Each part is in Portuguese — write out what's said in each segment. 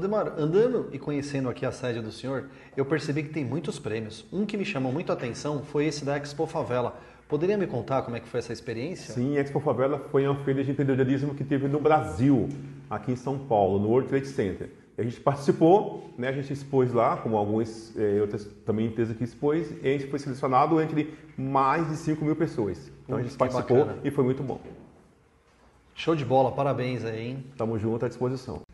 Demar, andando e conhecendo aqui a sede do senhor, eu percebi que tem muitos prêmios. Um que me chamou muito a atenção foi esse da Expo Favela. Poderia me contar como é que foi essa experiência? Sim, a Expo Favela foi uma feira de empreendedorismo que teve no Brasil, aqui em São Paulo, no World Trade Center. A gente participou, né, a gente expôs lá, como algumas é, outras também empresas que expôs, e a gente foi selecionado entre mais de 5 mil pessoas. Então a gente participou bacana. e foi muito bom. Show de bola, parabéns aí, hein? Tamo junto à disposição.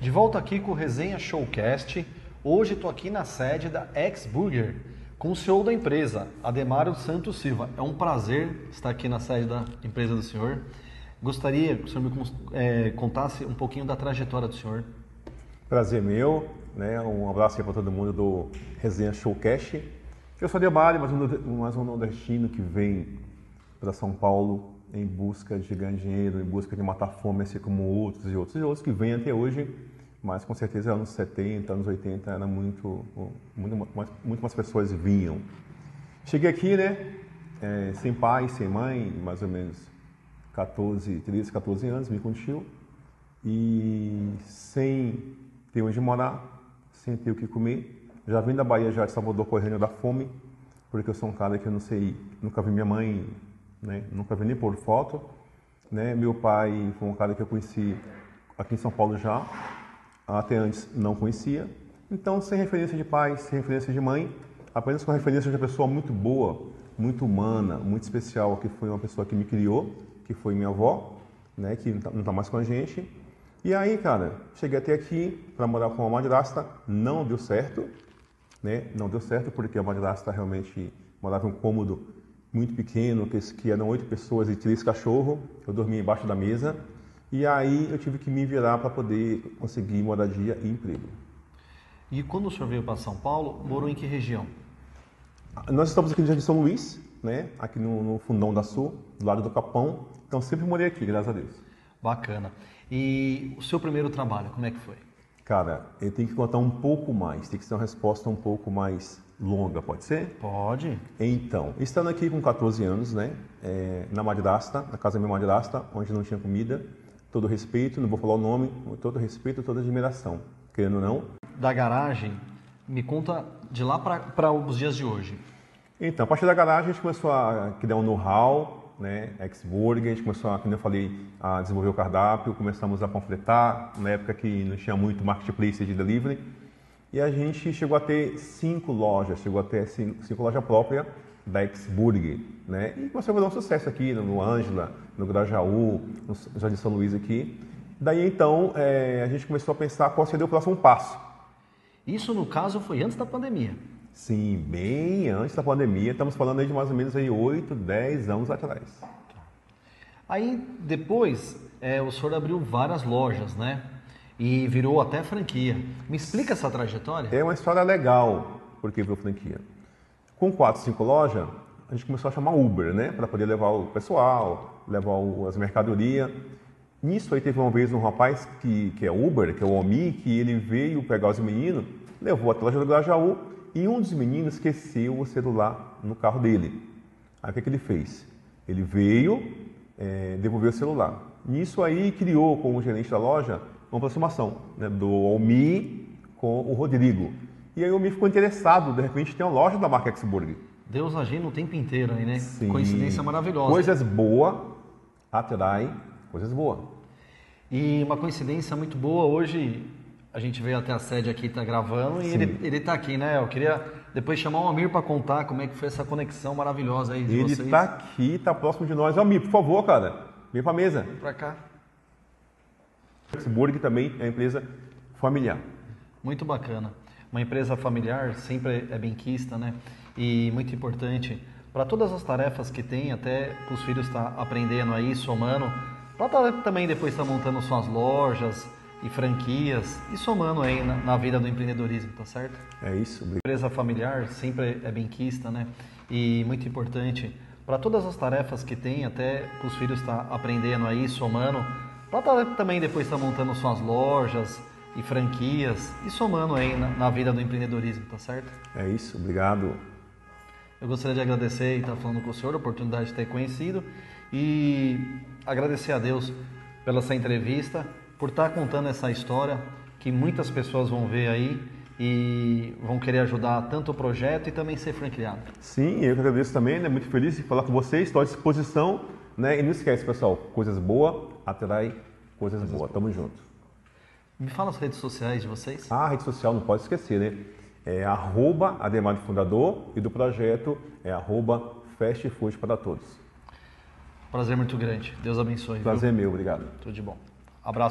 De volta aqui com o Resenha Showcast. Hoje estou aqui na sede da X Burger com o CEO da empresa, Ademário Santos Silva. É um prazer estar aqui na sede da empresa do senhor. Gostaria que o senhor me é, contasse um pouquinho da trajetória do senhor. Prazer meu, né? Um abraço para todo mundo do Resenha Showcast. Eu sou Ademário, mais um, mais um nordestino que vem para São Paulo em busca de ganhar dinheiro, em busca de matar fome, assim como outros e outros e outros que vêm até hoje mas com certeza anos 70, anos 80 era muito, muito, muito mais pessoas vinham. Cheguei aqui, né, é, sem pai, sem mãe, mais ou menos 14, 13, 14 anos, me contiu, e sem ter onde morar, sem ter o que comer. Já vim da Bahia, já de Salvador, correndo da fome, porque eu sou um cara que eu não sei, nunca vi minha mãe, né, nunca vi nem por foto. Né? Meu pai foi um cara que eu conheci aqui em São Paulo já, até antes não conhecia. Então, sem referência de pai, sem referência de mãe, apenas com a referência de uma pessoa muito boa, muito humana, muito especial, que foi uma pessoa que me criou, que foi minha avó, né, que não está tá mais com a gente. E aí, cara, cheguei até aqui para morar com uma madrasta, não deu certo, né? Não deu certo porque a madrasta realmente morava em um cômodo muito pequeno, que, que eram oito pessoas e três cachorros. Eu dormia embaixo da mesa e aí eu tive que me virar para poder conseguir moradia e emprego. E quando o senhor veio para São Paulo, morou em que região? Nós estamos aqui no Jardim São Luís, né? aqui no, no Fundão da Sul, do lado do Capão. Então sempre morei aqui, graças a Deus. Bacana. E o seu primeiro trabalho, como é que foi? Cara, eu tenho que contar um pouco mais, tem que ser uma resposta um pouco mais longa, pode ser? Pode. Então, estando aqui com 14 anos, né, é, na Madrasta, na casa da minha Madrasta, onde não tinha comida, todo respeito, não vou falar o nome, todo respeito, toda admiração, querendo ou não. Da garagem, me conta de lá para os dias de hoje. Então, a partir da garagem a gente começou a criar um know-how, né, ex-burger, a gente começou, a, como eu falei, a desenvolver o cardápio, começamos a panfletar, na época que não tinha muito marketplace de delivery, e a gente chegou a ter cinco lojas, chegou a ter cinco, cinco lojas próprias, da Exburg, né? E começou a dar um sucesso aqui no Ângela, no Grajaú, no Jardim São Luís aqui. Daí então é, a gente começou a pensar qual seria o próximo passo. Isso no caso foi antes da pandemia? Sim, bem antes da pandemia. Estamos falando aí de mais ou menos aí 8, 10 anos atrás. Aí depois é, o senhor abriu várias lojas, né? E virou até franquia. Me explica essa trajetória? É uma história legal porque virou franquia. Com quatro, cinco lojas, a gente começou a chamar Uber, né? Para poder levar o pessoal, levar as mercadorias. Nisso aí teve uma vez um rapaz que, que é Uber, que é o Omi, que ele veio pegar os meninos, levou até a loja do Grajaú e um dos meninos esqueceu o celular no carro dele. Aí o que, que ele fez? Ele veio, é, devolveu o celular. Nisso aí criou com o gerente da loja uma aproximação né, do Omi com o Rodrigo. E aí o me ficou interessado, de repente tem uma loja da marca Exburg. Deus agindo o tempo inteiro aí, né? Sim. Coincidência maravilhosa. Coisas boas atraem coisas boas. E uma coincidência muito boa, hoje a gente veio até a sede aqui, está gravando, e ele, ele tá aqui, né? Eu queria depois chamar o Amir para contar como é que foi essa conexão maravilhosa aí de ele vocês. Ele está aqui, está próximo de nós. Amir, por favor, cara, vem para a mesa. Vem para cá. Exburg também é uma empresa familiar. Muito bacana uma empresa familiar sempre é benquista, né? E muito importante para todas as tarefas que tem, até os filhos estar tá aprendendo aí, somando, para tá, também depois estar tá montando suas lojas e franquias e somando aí na, na, vida do empreendedorismo, tá certo? É isso. Obrigado. Empresa familiar sempre é benquista, né? E muito importante para todas as tarefas que tem, até os filhos estar tá aprendendo aí, somando, para tá, também depois estar tá montando suas lojas e franquias e somando aí na, na, vida do empreendedorismo, tá certo? É isso, obrigado. Eu gostaria de agradecer e estar falando com o senhor, a oportunidade de ter conhecido e agradecer a Deus pela essa entrevista, por estar contando essa história que muitas pessoas vão ver aí e vão querer ajudar tanto o projeto e também ser franqueado. Sim, eu que agradeço também, né? Muito feliz de falar com vocês, estou à disposição, né? E não esquece, pessoal, coisas boas atrai coisas, coisas boas. Tamo junto. Me fala as redes sociais de vocês. Ah, a rede social não pode esquecer, né? É arroba Ademar Fundador e do projeto é arroba Fast Food para Todos. Prazer muito grande. Deus abençoe. Prazer viu? meu, obrigado. Tudo de bom. Abraço.